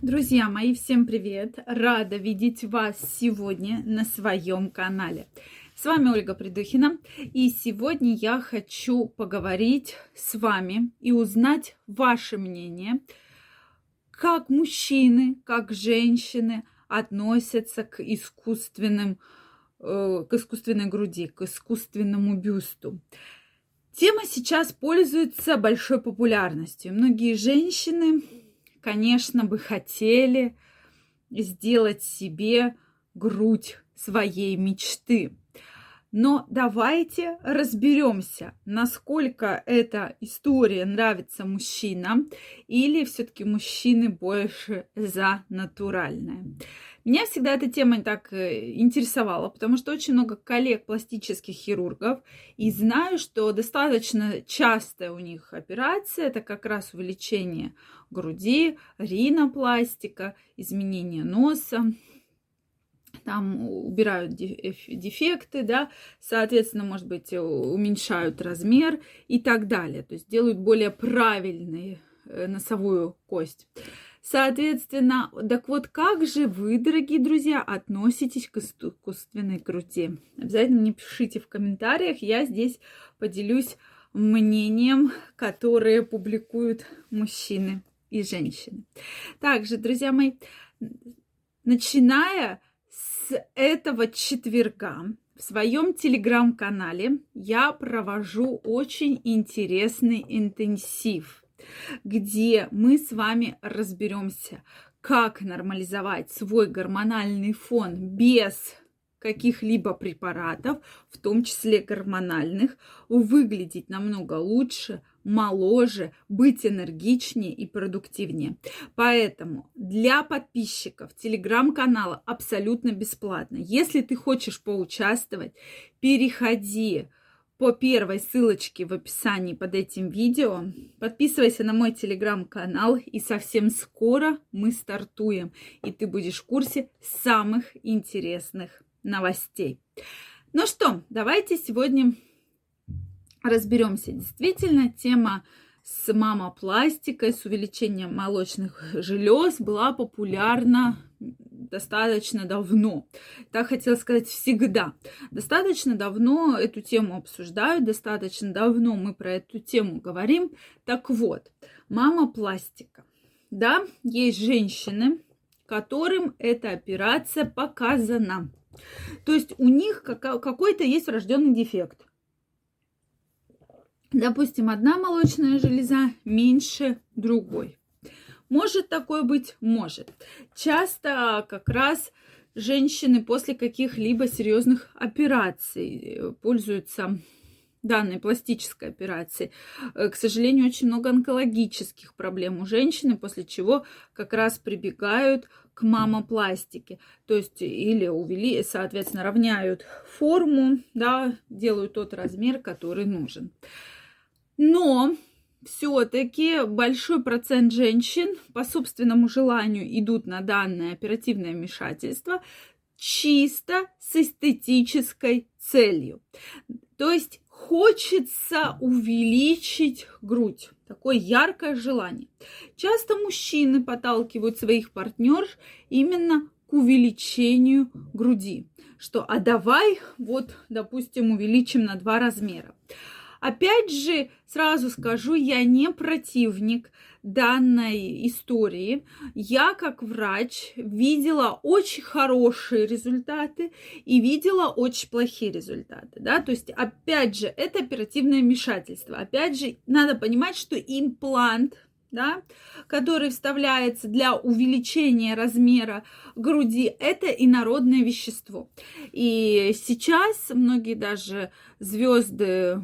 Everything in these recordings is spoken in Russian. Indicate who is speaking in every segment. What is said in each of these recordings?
Speaker 1: Друзья мои, всем привет! Рада видеть вас сегодня на своем канале. С вами Ольга Придухина, и сегодня я хочу поговорить с вами и узнать ваше мнение, как мужчины, как женщины относятся к искусственным, э, к искусственной груди, к искусственному бюсту. Тема сейчас пользуется большой популярностью. Многие женщины конечно, бы хотели сделать себе грудь своей мечты. Но давайте разберемся, насколько эта история нравится мужчинам или все-таки мужчины больше за натуральное. Меня всегда эта тема так э, интересовала, потому что очень много коллег пластических хирургов, и знаю, что достаточно частая у них операция это как раз увеличение груди, ринопластика, изменение носа, там убирают дефекты, да, соответственно, может быть, уменьшают размер и так далее. То есть делают более правильную э, носовую кость. Соответственно, так вот, как же вы, дорогие друзья, относитесь к искусственной груди? Обязательно мне пишите в комментариях, я здесь поделюсь мнением, которое публикуют мужчины и женщины. Также, друзья мои, начиная с этого четверга в своем телеграм-канале я провожу очень интересный интенсив, где мы с вами разберемся, как нормализовать свой гормональный фон без каких-либо препаратов, в том числе гормональных, выглядеть намного лучше, моложе, быть энергичнее и продуктивнее. Поэтому для подписчиков телеграм-канала абсолютно бесплатно. Если ты хочешь поучаствовать, переходи по первой ссылочке в описании под этим видео. Подписывайся на мой телеграм-канал, и совсем скоро мы стартуем, и ты будешь в курсе самых интересных новостей. Ну что, давайте сегодня разберемся. Действительно, тема с мамопластикой, с увеличением молочных желез была популярна достаточно давно. Так хотела сказать всегда. Достаточно давно эту тему обсуждают, достаточно давно мы про эту тему говорим. Так вот, мамопластика. Да, есть женщины, которым эта операция показана. То есть у них какой-то есть врожденный дефект. Допустим, одна молочная железа меньше другой. Может такое быть? Может. Часто как раз женщины после каких-либо серьезных операций э, пользуются данной пластической операции. Э, к сожалению, очень много онкологических проблем у женщины, после чего как раз прибегают к мамопластике. То есть или увели, соответственно, равняют форму, да, делают тот размер, который нужен. Но все-таки большой процент женщин по собственному желанию идут на данное оперативное вмешательство чисто с эстетической целью. То есть хочется увеличить грудь. Такое яркое желание. Часто мужчины подталкивают своих партнерш именно к увеличению груди. Что, а давай вот, допустим, увеличим на два размера. Опять же, сразу скажу, я не противник данной истории. Я как врач видела очень хорошие результаты и видела очень плохие результаты. Да? То есть, опять же, это оперативное вмешательство. Опять же, надо понимать, что имплант да, который вставляется для увеличения размера груди, это инородное вещество. И сейчас многие даже звезды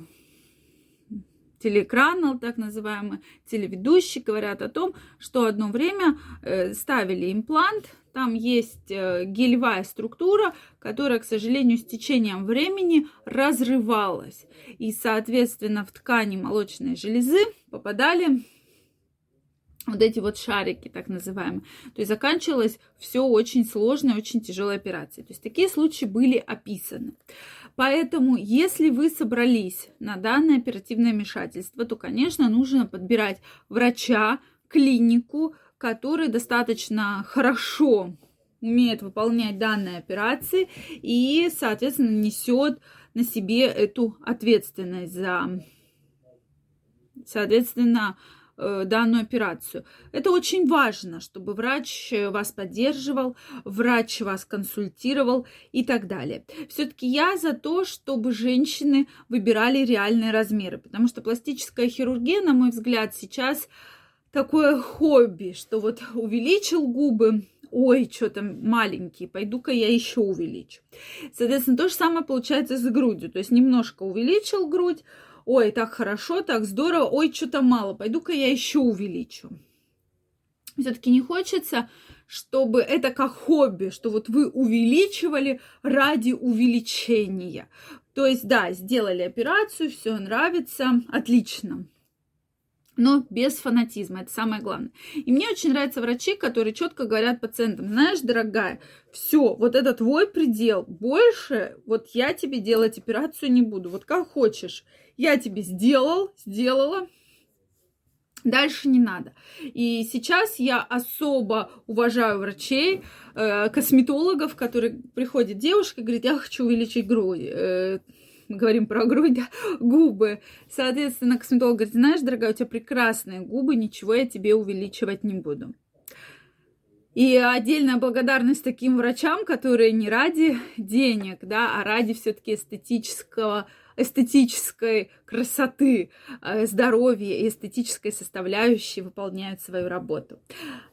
Speaker 1: телеэкранал, так называемый, телеведущий, говорят о том, что одно время э, ставили имплант, там есть э, гелевая структура, которая, к сожалению, с течением времени разрывалась. И, соответственно, в ткани молочной железы попадали вот эти вот шарики, так называемые. То есть заканчивалось все очень сложной, очень тяжелой операцией. То есть такие случаи были описаны. Поэтому, если вы собрались на данное оперативное вмешательство, то, конечно, нужно подбирать врача, клинику, который достаточно хорошо умеет выполнять данные операции и, соответственно, несет на себе эту ответственность за, соответственно, данную операцию. Это очень важно, чтобы врач вас поддерживал, врач вас консультировал и так далее. Все-таки я за то, чтобы женщины выбирали реальные размеры, потому что пластическая хирургия, на мой взгляд, сейчас такое хобби, что вот увеличил губы, ой, что там маленький, пойду-ка я еще увеличу. Соответственно, то же самое получается с грудью. То есть немножко увеличил грудь, ой, так хорошо, так здорово, ой, что-то мало, пойду-ка я еще увеличу. Все-таки не хочется, чтобы это как хобби, что вот вы увеличивали ради увеличения. То есть, да, сделали операцию, все нравится, отлично но без фанатизма, это самое главное. И мне очень нравятся врачи, которые четко говорят пациентам, знаешь, дорогая, все, вот это твой предел, больше вот я тебе делать операцию не буду, вот как хочешь, я тебе сделал, сделала, Дальше не надо. И сейчас я особо уважаю врачей, э, косметологов, которые приходит девушка и говорит, я хочу увеличить грудь. Мы говорим про грудь, да, губы. Соответственно, косметолог говорит, знаешь, дорогая, у тебя прекрасные губы, ничего я тебе увеличивать не буду. И отдельная благодарность таким врачам, которые не ради денег, да, а ради все-таки эстетического, эстетической красоты, э, здоровья и эстетической составляющей выполняют свою работу.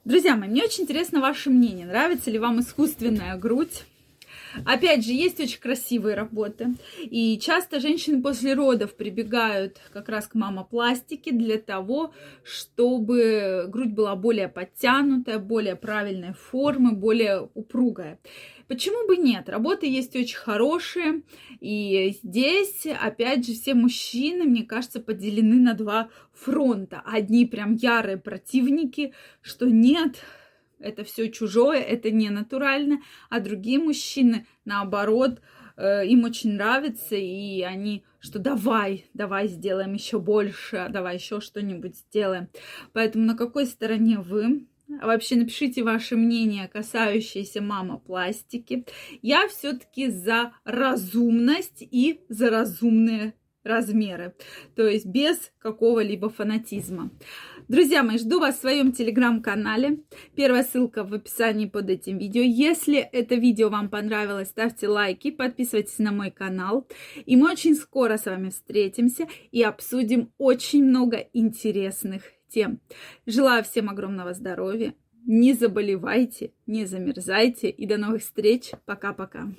Speaker 1: Друзья мои, мне очень интересно ваше мнение. Нравится ли вам искусственная грудь? Опять же, есть очень красивые работы. И часто женщины после родов прибегают как раз к мамопластике для того, чтобы грудь была более подтянутая, более правильной формы, более упругая. Почему бы нет? Работы есть очень хорошие. И здесь, опять же, все мужчины, мне кажется, поделены на два фронта. Одни прям ярые противники, что нет, это все чужое, это не натурально, а другие мужчины, наоборот, э, им очень нравится, и они, что давай, давай сделаем еще больше, давай еще что-нибудь сделаем. Поэтому на какой стороне вы? Вообще напишите ваше мнение, касающееся мамопластики. Я все-таки за разумность и за разумные размеры, то есть без какого-либо фанатизма. Друзья мои, жду вас в своем телеграм-канале. Первая ссылка в описании под этим видео. Если это видео вам понравилось, ставьте лайки, подписывайтесь на мой канал. И мы очень скоро с вами встретимся и обсудим очень много интересных тем. Желаю всем огромного здоровья. Не заболевайте, не замерзайте и до новых встреч. Пока-пока.